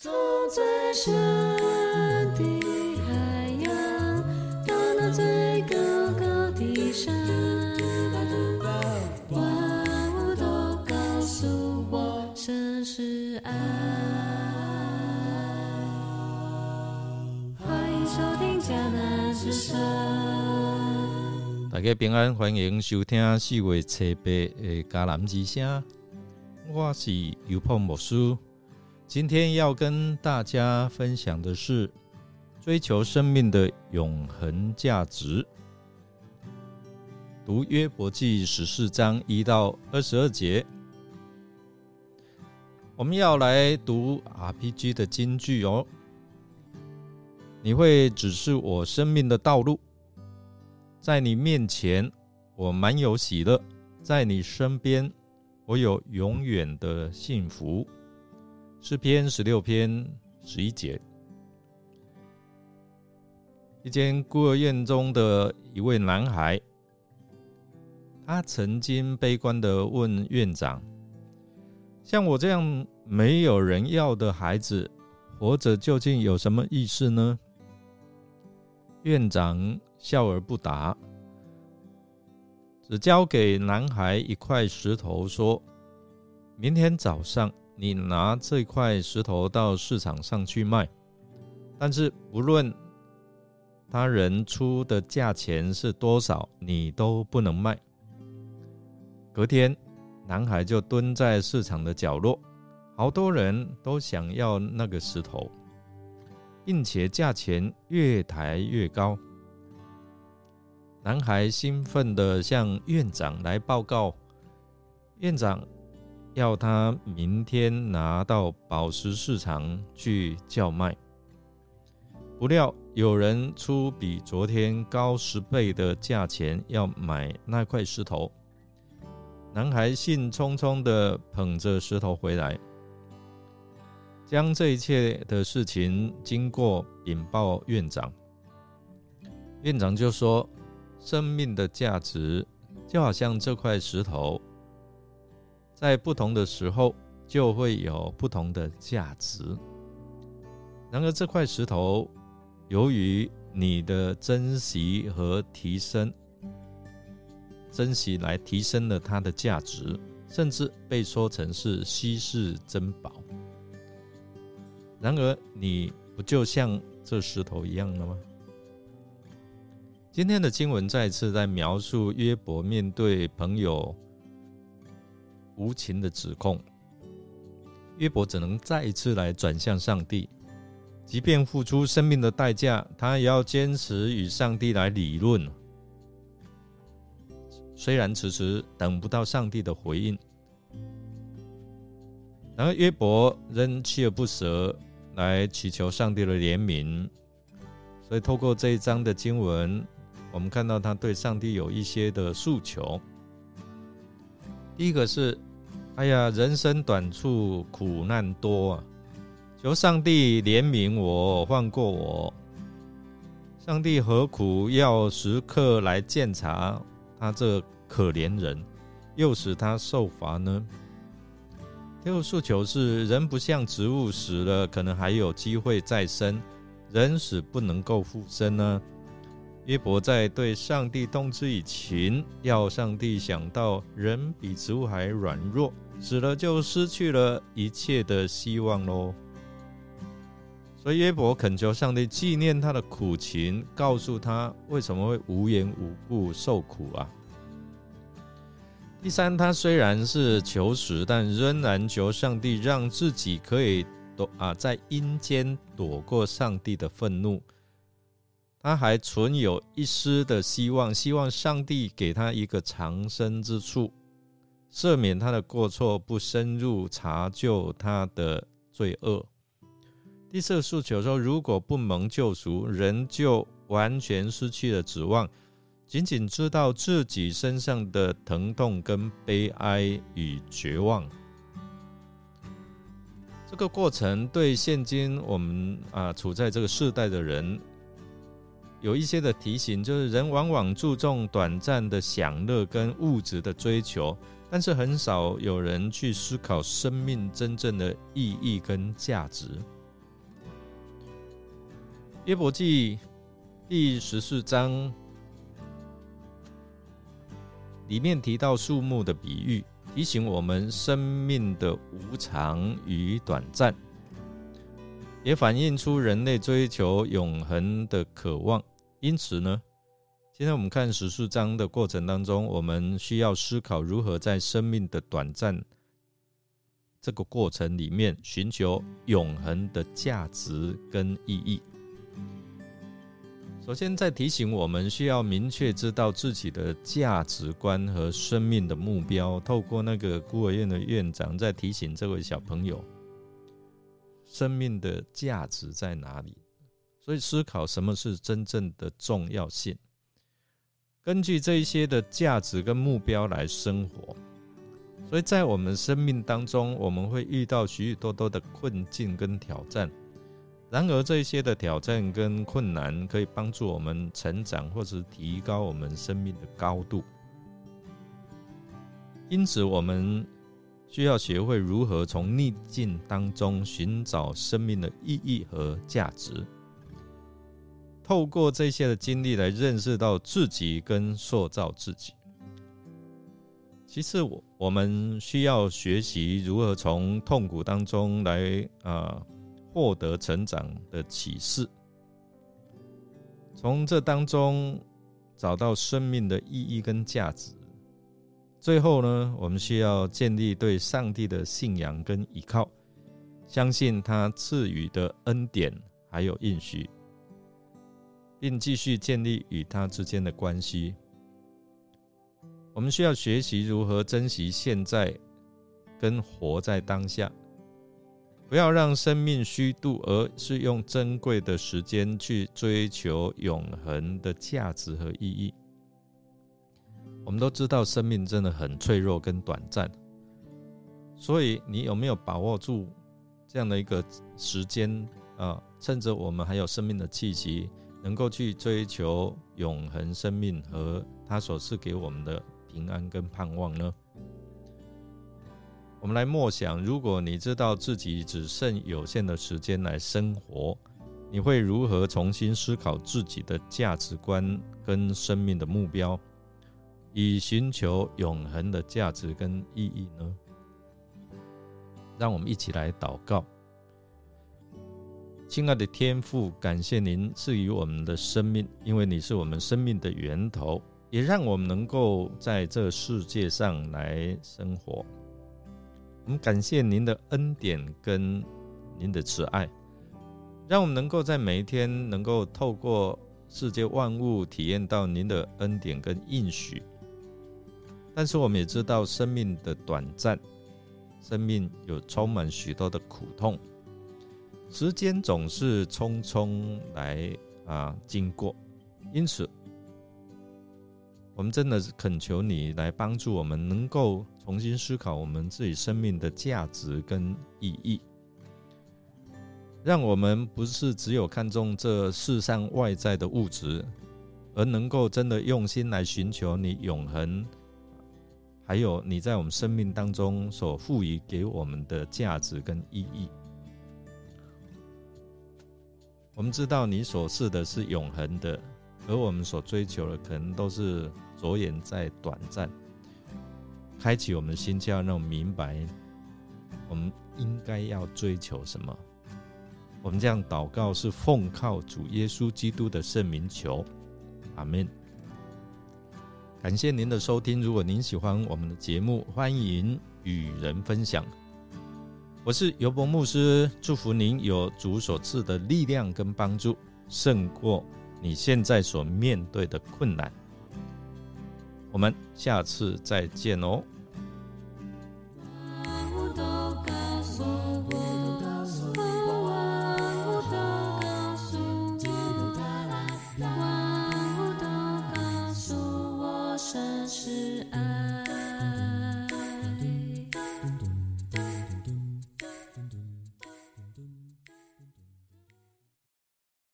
从最深的海洋，到那最高高的山，万物都告诉我，神是爱。欢迎收听迦南之声。大家平安，欢迎收听四月七八的迦南之声。我是尤鹏牧师，今天要跟大家分享的是追求生命的永恒价值。读约伯记十四章一到二十二节，我们要来读 RPG 的金句哦。你会指示我生命的道路，在你面前我满有喜乐，在你身边我有永远的幸福。诗篇十六篇十一节。一间孤儿院中的一位男孩，他曾经悲观的问院长：“像我这样没有人要的孩子，活着究竟有什么意思呢？”院长笑而不答，只交给男孩一块石头，说：“明天早上你拿这块石头到市场上去卖，但是不论他人出的价钱是多少，你都不能卖。”隔天，男孩就蹲在市场的角落，好多人都想要那个石头。并且价钱越抬越高。男孩兴奋地向院长来报告，院长要他明天拿到宝石市场去叫卖。不料有人出比昨天高十倍的价钱要买那块石头。男孩兴冲冲地捧着石头回来。将这一切的事情经过禀报院长，院长就说：“生命的价值就好像这块石头，在不同的时候就会有不同的价值。然而，这块石头由于你的珍惜和提升，珍惜来提升了它的价值，甚至被说成是稀世珍宝。”然而，你不就像这石头一样了吗？今天的经文再次在描述约伯面对朋友无情的指控，约伯只能再一次来转向上帝，即便付出生命的代价，他也要坚持与上帝来理论。虽然迟迟等不到上帝的回应，然而约伯仍锲而不舍。来祈求上帝的怜悯，所以透过这一章的经文，我们看到他对上帝有一些的诉求。第一个是：哎呀，人生短处，苦难多啊，求上帝怜悯我，放过我。上帝何苦要时刻来鉴察他这可怜人，又使他受罚呢？第二诉求是：人不像植物死了，可能还有机会再生；人死不能够复生呢？约伯在对上帝动之以情，要上帝想到人比植物还软弱，死了就失去了一切的希望喽。所以约伯恳求上帝纪念他的苦情，告诉他为什么会无缘无故受苦啊？第三，他虽然是求死，但仍然求上帝让自己可以躲啊，在阴间躲过上帝的愤怒。他还存有一丝的希望，希望上帝给他一个藏身之处，赦免他的过错，不深入查究他的罪恶。第四个诉求说，如果不蒙救赎，人就完全失去了指望。仅仅知道自己身上的疼痛、跟悲哀与绝望，这个过程对现今我们啊处在这个世代的人有一些的提醒，就是人往往注重短暂的享乐跟物质的追求，但是很少有人去思考生命真正的意义跟价值。约伯记第十四章里面提到树木的比喻，提醒我们生命的无常与短暂，也反映出人类追求永恒的渴望。因此呢，今天我们看十四章的过程当中，我们需要思考如何在生命的短暂这个过程里面，寻求永恒的价值跟意义。首先，在提醒我们需要明确知道自己的价值观和生命的目标。透过那个孤儿院的院长在提醒这位小朋友，生命的价值在哪里？所以思考什么是真正的重要性，根据这一些的价值跟目标来生活。所以在我们生命当中，我们会遇到许许多多的困境跟挑战。然而，这些的挑战跟困难可以帮助我们成长，或是提高我们生命的高度。因此，我们需要学会如何从逆境当中寻找生命的意义和价值。透过这些的经历来认识到自己跟塑造自己。其次，我我们需要学习如何从痛苦当中来啊。获得成长的启示，从这当中找到生命的意义跟价值。最后呢，我们需要建立对上帝的信仰跟依靠，相信他赐予的恩典还有应许，并继续建立与他之间的关系。我们需要学习如何珍惜现在，跟活在当下。不要让生命虚度，而是用珍贵的时间去追求永恒的价值和意义。我们都知道，生命真的很脆弱跟短暂，所以你有没有把握住这样的一个时间啊？趁着我们还有生命的气息，能够去追求永恒生命和他所赐给我们的平安跟盼望呢？我们来默想：如果你知道自己只剩有限的时间来生活，你会如何重新思考自己的价值观跟生命的目标，以寻求永恒的价值跟意义呢？让我们一起来祷告。亲爱的天父，感谢您赐予我们的生命，因为你是我们生命的源头，也让我们能够在这世界上来生活。我们感谢您的恩典跟您的慈爱，让我们能够在每一天能够透过世界万物体验到您的恩典跟应许。但是我们也知道生命的短暂，生命有充满许多的苦痛，时间总是匆匆来啊经过，因此。我们真的恳求你来帮助我们，能够重新思考我们自己生命的价值跟意义，让我们不是只有看重这世上外在的物质，而能够真的用心来寻求你永恒，还有你在我们生命当中所赋予给我们的价值跟意义。我们知道你所赐的是永恒的，而我们所追求的可能都是。着眼在短暂，开启我们的心窍，让我们明白我们应该要追求什么。我们这样祷告是奉靠主耶稣基督的圣名求，阿门。感谢您的收听，如果您喜欢我们的节目，欢迎与人分享。我是尤伯牧师，祝福您有主所赐的力量跟帮助，胜过你现在所面对的困难。我们下次再见哦。